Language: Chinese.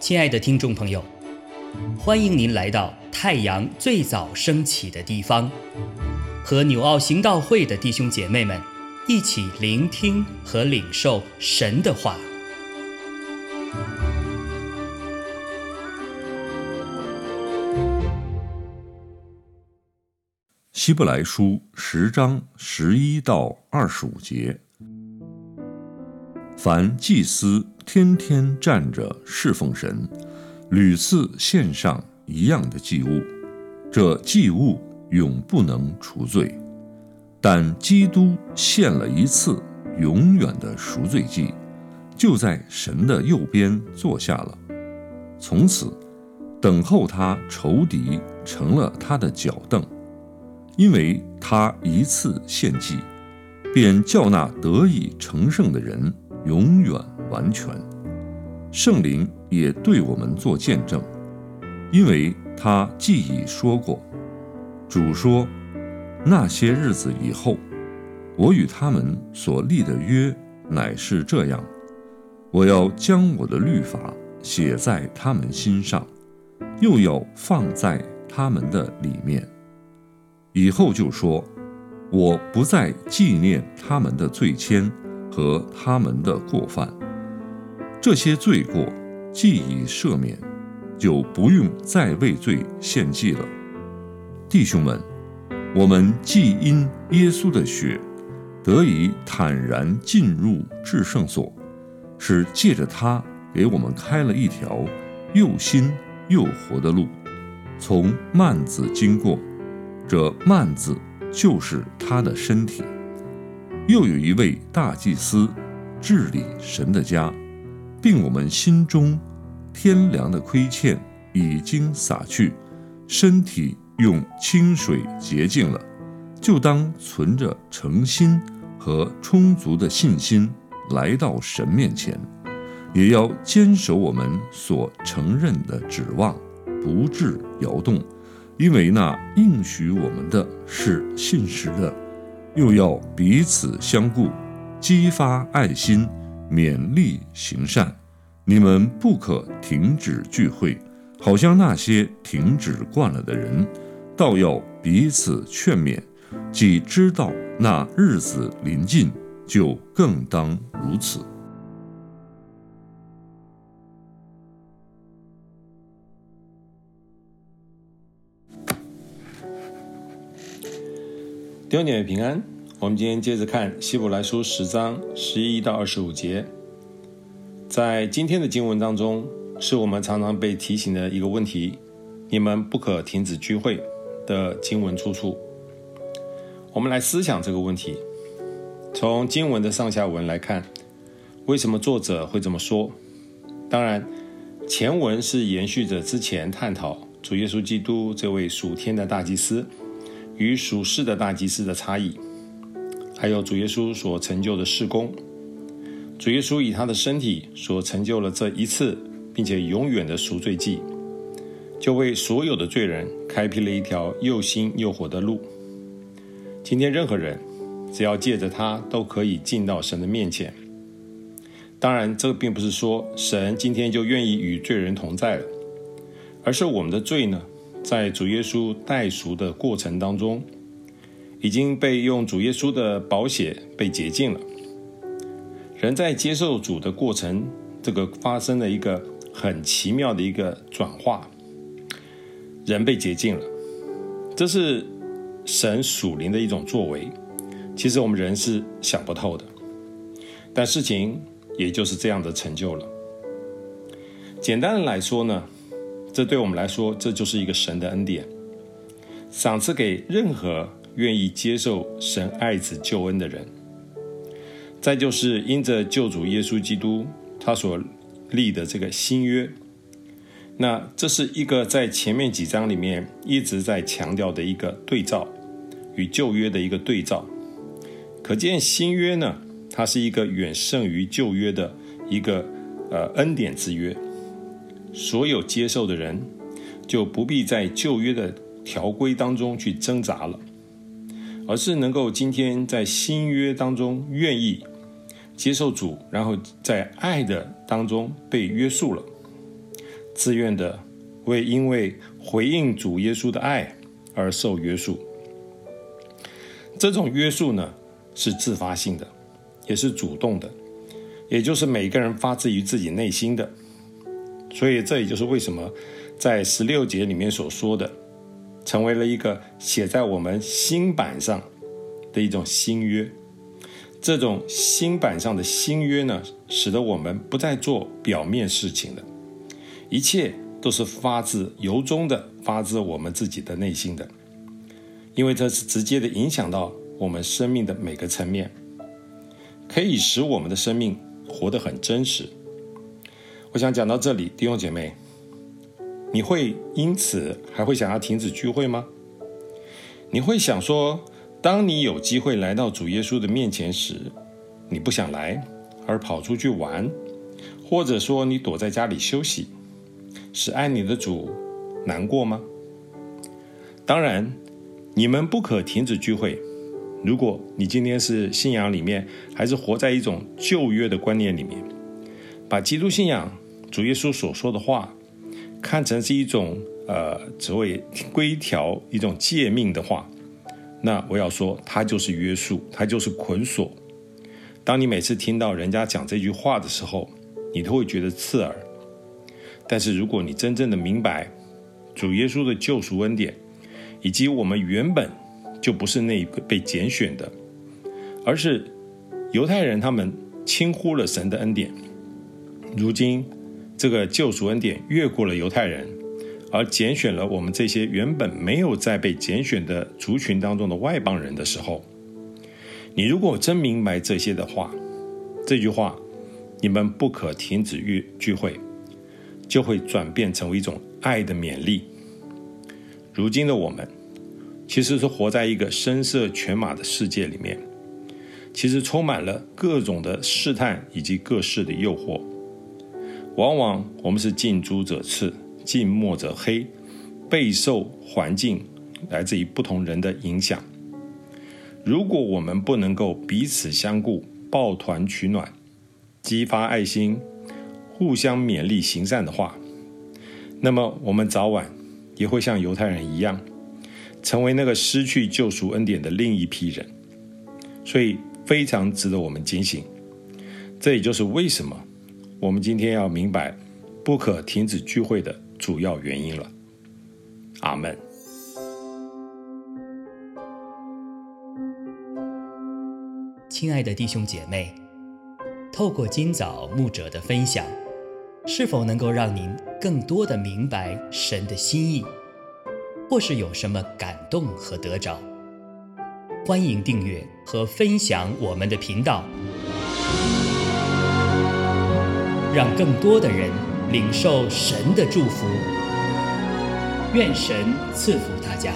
亲爱的听众朋友，欢迎您来到太阳最早升起的地方，和纽奥行道会的弟兄姐妹们一起聆听和领受神的话。希伯来书十章十一到二十五节，凡祭司天天站着侍奉神，屡次献上一样的祭物，这祭物永不能除罪。但基督献了一次永远的赎罪祭，就在神的右边坐下了，从此等候他仇敌成了他的脚凳。因为他一次献祭，便叫那得以成圣的人永远完全。圣灵也对我们做见证，因为他既已说过，主说：那些日子以后，我与他们所立的约乃是这样：我要将我的律法写在他们心上，又要放在他们的里面。以后就说：“我不再纪念他们的罪愆和他们的过犯，这些罪过既已赦免，就不用再为罪献祭了。”弟兄们，我们既因耶稣的血得以坦然进入至圣所，是借着他给我们开了一条又新又活的路，从幔子经过。这幔子就是他的身体。又有一位大祭司治理神的家，并我们心中天良的亏欠已经洒去，身体用清水洁净了，就当存着诚心和充足的信心来到神面前，也要坚守我们所承认的指望，不致摇动。因为那应许我们的是信实的，又要彼此相顾，激发爱心，勉励行善。你们不可停止聚会，好像那些停止惯了的人，倒要彼此劝勉。既知道那日子临近，就更当如此。弟兄姐妹平安，我们今天接着看希伯来书十章十一到二十五节。在今天的经文当中，是我们常常被提醒的一个问题：你们不可停止聚会的经文出处。我们来思想这个问题。从经文的上下文来看，为什么作者会这么说？当然，前文是延续着之前探讨主耶稣基督这位属天的大祭司。与属世的大祭司的差异，还有主耶稣所成就的事工。主耶稣以他的身体所成就了这一次，并且永远的赎罪祭，就为所有的罪人开辟了一条又新又活的路。今天任何人只要借着他，都可以进到神的面前。当然，这并不是说神今天就愿意与罪人同在了，而是我们的罪呢？在主耶稣代赎的过程当中，已经被用主耶稣的宝血被洁净了。人在接受主的过程，这个发生了一个很奇妙的一个转化，人被洁净了。这是神属灵的一种作为，其实我们人是想不透的，但事情也就是这样的成就了。简单的来说呢。这对我们来说，这就是一个神的恩典，赏赐给任何愿意接受神爱子救恩的人。再就是因着救主耶稣基督他所立的这个新约，那这是一个在前面几章里面一直在强调的一个对照与旧约的一个对照。可见新约呢，它是一个远胜于旧约的一个呃恩典之约。所有接受的人，就不必在旧约的条规当中去挣扎了，而是能够今天在新约当中愿意接受主，然后在爱的当中被约束了，自愿的为因为回应主耶稣的爱而受约束。这种约束呢，是自发性的，也是主动的，也就是每个人发自于自己内心的。所以，这也就是为什么在十六节里面所说的，成为了一个写在我们心板上的一种新约。这种心板上的新约呢，使得我们不再做表面事情了，一切都是发自由衷的，发自我们自己的内心的，因为这是直接的影响到我们生命的每个层面，可以使我们的生命活得很真实。我想讲到这里，弟兄姐妹，你会因此还会想要停止聚会吗？你会想说，当你有机会来到主耶稣的面前时，你不想来，而跑出去玩，或者说你躲在家里休息，使爱你的主难过吗？当然，你们不可停止聚会。如果你今天是信仰里面，还是活在一种旧约的观念里面，把基督信仰。主耶稣所说的话，看成是一种呃，只为规条、一种诫命的话，那我要说，它就是约束，它就是捆锁。当你每次听到人家讲这句话的时候，你都会觉得刺耳。但是如果你真正的明白主耶稣的救赎恩典，以及我们原本就不是那一个被拣选的，而是犹太人他们轻忽了神的恩典，如今。这个救赎恩典越过了犹太人，而拣选了我们这些原本没有在被拣选的族群当中的外邦人的时候，你如果真明白这些的话，这句话“你们不可停止聚聚会”，就会转变成为一种爱的勉励。如今的我们，其实是活在一个声色犬马的世界里面，其实充满了各种的试探以及各式的诱惑。往往我们是近朱者赤，近墨者黑，备受环境来自于不同人的影响。如果我们不能够彼此相顾，抱团取暖，激发爱心，互相勉励行善的话，那么我们早晚也会像犹太人一样，成为那个失去救赎恩典的另一批人。所以非常值得我们警醒。这也就是为什么。我们今天要明白不可停止聚会的主要原因了。阿门。亲爱的弟兄姐妹，透过今早牧者的分享，是否能够让您更多的明白神的心意，或是有什么感动和得着？欢迎订阅和分享我们的频道。让更多的人领受神的祝福，愿神赐福大家。